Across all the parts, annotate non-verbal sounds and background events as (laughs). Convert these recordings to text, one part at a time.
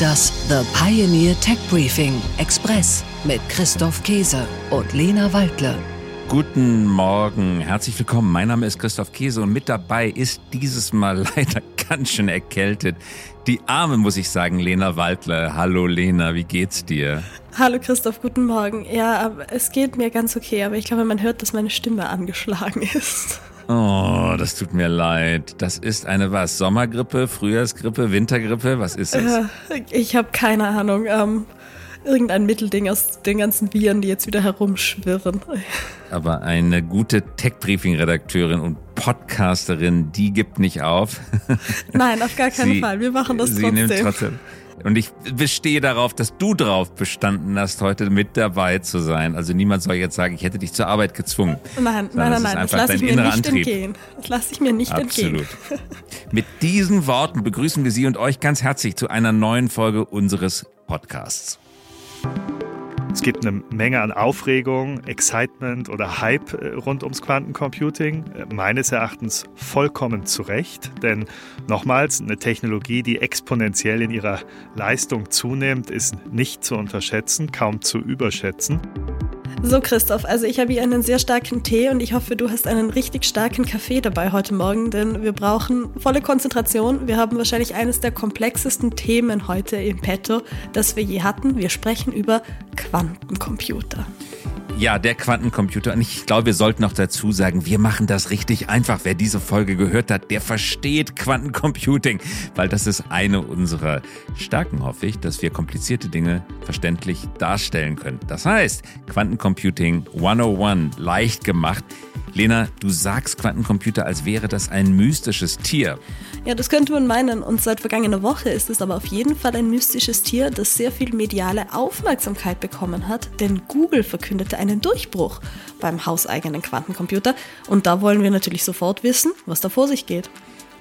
Das The Pioneer Tech Briefing Express mit Christoph Käse und Lena Waldle. Guten Morgen, herzlich willkommen. Mein Name ist Christoph Käse und mit dabei ist dieses Mal (laughs) leider ganz schön erkältet. Die Arme, muss ich sagen, Lena Waldle. Hallo Lena, wie geht's dir? Hallo Christoph, guten Morgen. Ja, es geht mir ganz okay, aber ich glaube, man hört, dass meine Stimme angeschlagen (laughs) ist. Oh, das tut mir leid. Das ist eine was? Sommergrippe, Frühjahrsgrippe, Wintergrippe? Was ist es? Äh, ich habe keine Ahnung. Ähm, irgendein Mittelding aus den ganzen Viren, die jetzt wieder herumschwirren. Aber eine gute Tech-Briefing-Redakteurin und Podcasterin, die gibt nicht auf. Nein, auf gar keinen sie, Fall. Wir machen das sie trotzdem. Nimmt trotzdem. Und ich bestehe darauf, dass du drauf bestanden hast, heute mit dabei zu sein. Also niemand soll jetzt sagen, ich hätte dich zur Arbeit gezwungen. Nein, nein, nein, nein. Das lasse ich mir nicht Antrieb. entgehen. Das lasse ich mir nicht Absolut. entgehen. mit diesen Worten begrüßen wir Sie und euch ganz herzlich zu einer neuen Folge unseres Podcasts. Es gibt eine Menge an Aufregung, Excitement oder Hype äh, rund ums Quantencomputing. Äh, meines Erachtens vollkommen zu Recht, denn nochmals, eine Technologie, die exponentiell in ihrer Leistung zunimmt, ist nicht zu unterschätzen, kaum zu überschätzen. So, Christoph, also ich habe hier einen sehr starken Tee und ich hoffe, du hast einen richtig starken Kaffee dabei heute Morgen, denn wir brauchen volle Konzentration. Wir haben wahrscheinlich eines der komplexesten Themen heute im Petto, das wir je hatten. Wir sprechen über Quantencomputer. Ja, der Quantencomputer. Und ich glaube, wir sollten noch dazu sagen, wir machen das richtig einfach. Wer diese Folge gehört hat, der versteht Quantencomputing, weil das ist eine unserer Stärken, hoffe ich, dass wir komplizierte Dinge verständlich darstellen können. Das heißt, Quantencomputing 101 leicht gemacht. Lena, du sagst Quantencomputer, als wäre das ein mystisches Tier. Ja, das könnte man meinen. Und seit vergangener Woche ist es aber auf jeden Fall ein mystisches Tier, das sehr viel mediale Aufmerksamkeit bekommen hat, denn Google verkündete einen Durchbruch beim hauseigenen Quantencomputer. Und da wollen wir natürlich sofort wissen, was da vor sich geht.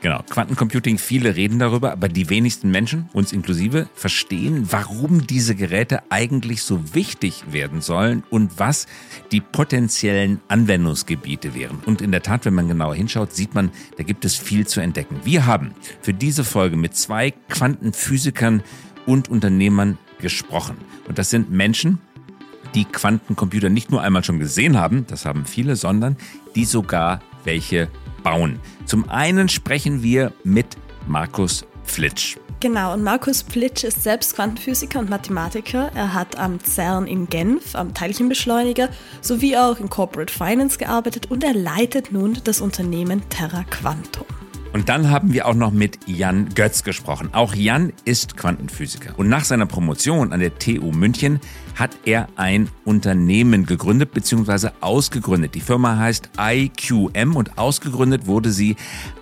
Genau, Quantencomputing, viele reden darüber, aber die wenigsten Menschen, uns inklusive, verstehen, warum diese Geräte eigentlich so wichtig werden sollen und was die potenziellen Anwendungsgebiete wären. Und in der Tat, wenn man genauer hinschaut, sieht man, da gibt es viel zu entdecken. Wir haben für diese Folge mit zwei Quantenphysikern und Unternehmern gesprochen. Und das sind Menschen, die Quantencomputer nicht nur einmal schon gesehen haben, das haben viele, sondern die sogar welche bauen. Zum einen sprechen wir mit Markus Flitsch. Genau, und Markus Flitsch ist selbst Quantenphysiker und Mathematiker. Er hat am CERN in Genf, am Teilchenbeschleuniger, sowie auch in Corporate Finance gearbeitet und er leitet nun das Unternehmen Terra Quantum. Und dann haben wir auch noch mit Jan Götz gesprochen. Auch Jan ist Quantenphysiker. Und nach seiner Promotion an der TU München hat er ein Unternehmen gegründet bzw. ausgegründet. Die Firma heißt IQM und ausgegründet wurde sie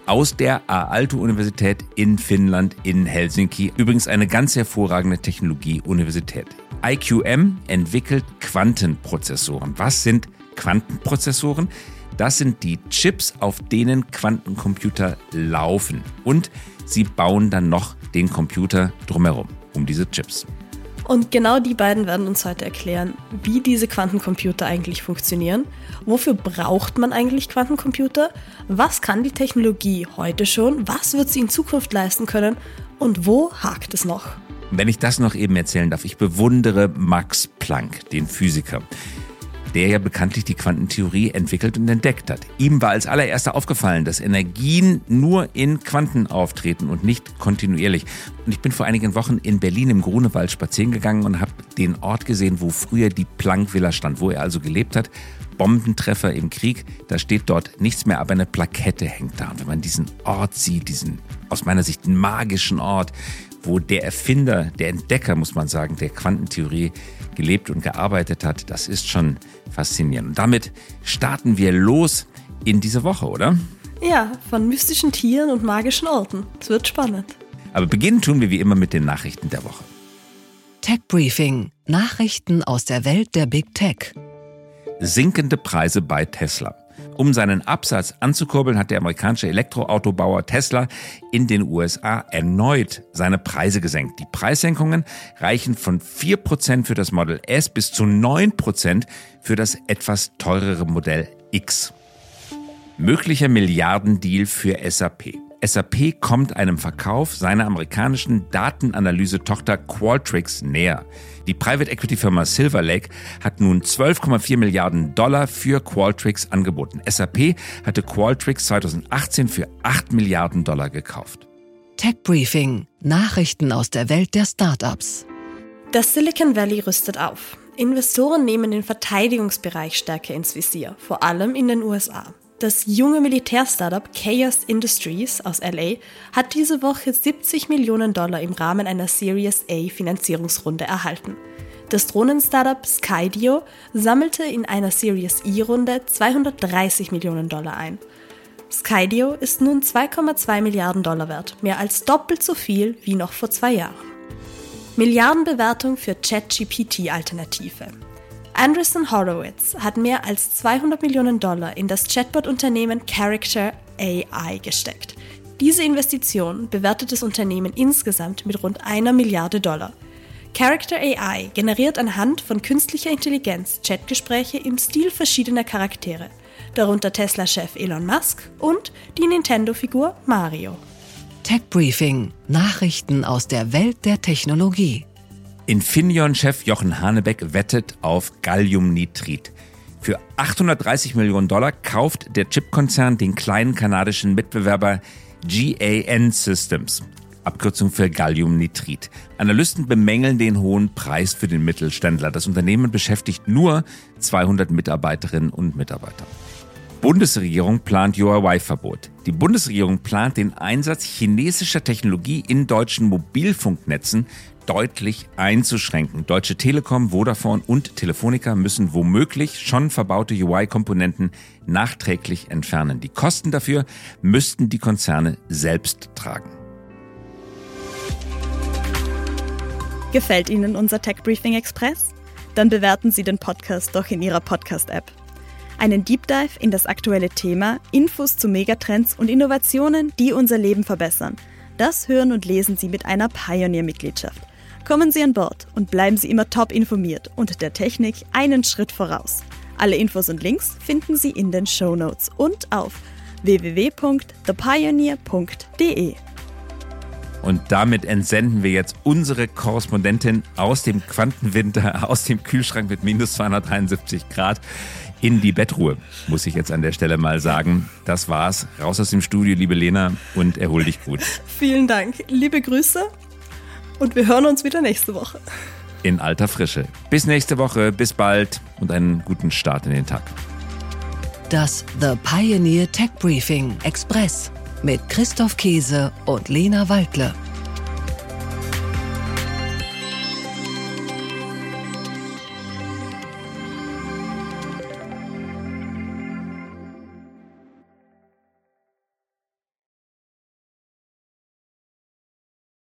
aus der Aalto-Universität in Finnland in Helsinki. Übrigens eine ganz hervorragende Technologie-Universität. IQM entwickelt Quantenprozessoren. Was sind Quantenprozessoren? Das sind die Chips, auf denen Quantencomputer laufen. Und sie bauen dann noch den Computer drumherum, um diese Chips. Und genau die beiden werden uns heute erklären, wie diese Quantencomputer eigentlich funktionieren, wofür braucht man eigentlich Quantencomputer, was kann die Technologie heute schon, was wird sie in Zukunft leisten können und wo hakt es noch. Wenn ich das noch eben erzählen darf, ich bewundere Max Planck, den Physiker der ja bekanntlich die Quantentheorie entwickelt und entdeckt hat. Ihm war als allererster aufgefallen, dass Energien nur in Quanten auftreten und nicht kontinuierlich. Und ich bin vor einigen Wochen in Berlin im Grunewald spazieren gegangen und habe den Ort gesehen, wo früher die Planck-Villa stand, wo er also gelebt hat. Bombentreffer im Krieg, da steht dort nichts mehr, aber eine Plakette hängt da. Und wenn man diesen Ort sieht, diesen aus meiner Sicht magischen Ort, wo der Erfinder, der Entdecker, muss man sagen, der Quantentheorie gelebt und gearbeitet hat, das ist schon faszinierend. Und damit starten wir los in diese Woche, oder? Ja, von mystischen Tieren und magischen Orten. Es wird spannend. Aber beginnen tun wir wie immer mit den Nachrichten der Woche. Tech Briefing. Nachrichten aus der Welt der Big Tech. Sinkende Preise bei Tesla. Um seinen Absatz anzukurbeln, hat der amerikanische Elektroautobauer Tesla in den USA erneut seine Preise gesenkt. Die Preissenkungen reichen von 4% für das Model S bis zu 9% für das etwas teurere Modell X. Möglicher Milliardendeal für SAP. SAP kommt einem Verkauf seiner amerikanischen Datenanalyse-Tochter Qualtrics näher. Die Private Equity Firma Silver Lake hat nun 12,4 Milliarden Dollar für Qualtrics angeboten. SAP hatte Qualtrics 2018 für 8 Milliarden Dollar gekauft. Tech Briefing: Nachrichten aus der Welt der Startups. Das Silicon Valley rüstet auf. Investoren nehmen den Verteidigungsbereich stärker ins Visier, vor allem in den USA. Das junge Militärstartup Chaos Industries aus LA hat diese Woche 70 Millionen Dollar im Rahmen einer Series A Finanzierungsrunde erhalten. Das Drohnen-Startup Skydio sammelte in einer Series E-Runde 230 Millionen Dollar ein. Skydio ist nun 2,2 Milliarden Dollar wert, mehr als doppelt so viel wie noch vor zwei Jahren. Milliardenbewertung für ChatGPT-Alternative. Andreessen Horowitz hat mehr als 200 Millionen Dollar in das Chatbot-Unternehmen Character AI gesteckt. Diese Investition bewertet das Unternehmen insgesamt mit rund einer Milliarde Dollar. Character AI generiert anhand von künstlicher Intelligenz Chatgespräche im Stil verschiedener Charaktere, darunter Tesla-Chef Elon Musk und die Nintendo-Figur Mario. Tech Briefing: Nachrichten aus der Welt der Technologie. Infineon-Chef Jochen Hanebeck wettet auf Galliumnitrid. Für 830 Millionen Dollar kauft der Chipkonzern den kleinen kanadischen Mitbewerber GAN Systems. Abkürzung für Galliumnitrid. Analysten bemängeln den hohen Preis für den Mittelständler. Das Unternehmen beschäftigt nur 200 Mitarbeiterinnen und Mitarbeiter. Bundesregierung plant Huawei-Verbot. Die Bundesregierung plant den Einsatz chinesischer Technologie in deutschen Mobilfunknetzen deutlich einzuschränken. Deutsche Telekom, Vodafone und Telefonica müssen womöglich schon verbaute UI-Komponenten nachträglich entfernen. Die Kosten dafür müssten die Konzerne selbst tragen. Gefällt Ihnen unser Tech Briefing Express? Dann bewerten Sie den Podcast doch in Ihrer Podcast-App. Einen Deep Dive in das aktuelle Thema, Infos zu Megatrends und Innovationen, die unser Leben verbessern. Das hören und lesen Sie mit einer Pioneer-Mitgliedschaft. Kommen Sie an Bord und bleiben Sie immer top informiert und der Technik einen Schritt voraus. Alle Infos und Links finden Sie in den Show Notes und auf www.thepioneer.de. Und damit entsenden wir jetzt unsere Korrespondentin aus dem Quantenwinter, (laughs) aus dem Kühlschrank mit minus 273 Grad in die Bettruhe, muss ich jetzt an der Stelle mal sagen. Das war's. Raus aus dem Studio, liebe Lena, und erhol dich gut. (laughs) Vielen Dank. Liebe Grüße und wir hören uns wieder nächste Woche. In alter Frische. Bis nächste Woche, bis bald und einen guten Start in den Tag. Das The Pioneer Tech Briefing Express mit Christoph Käse und Lena Waldle.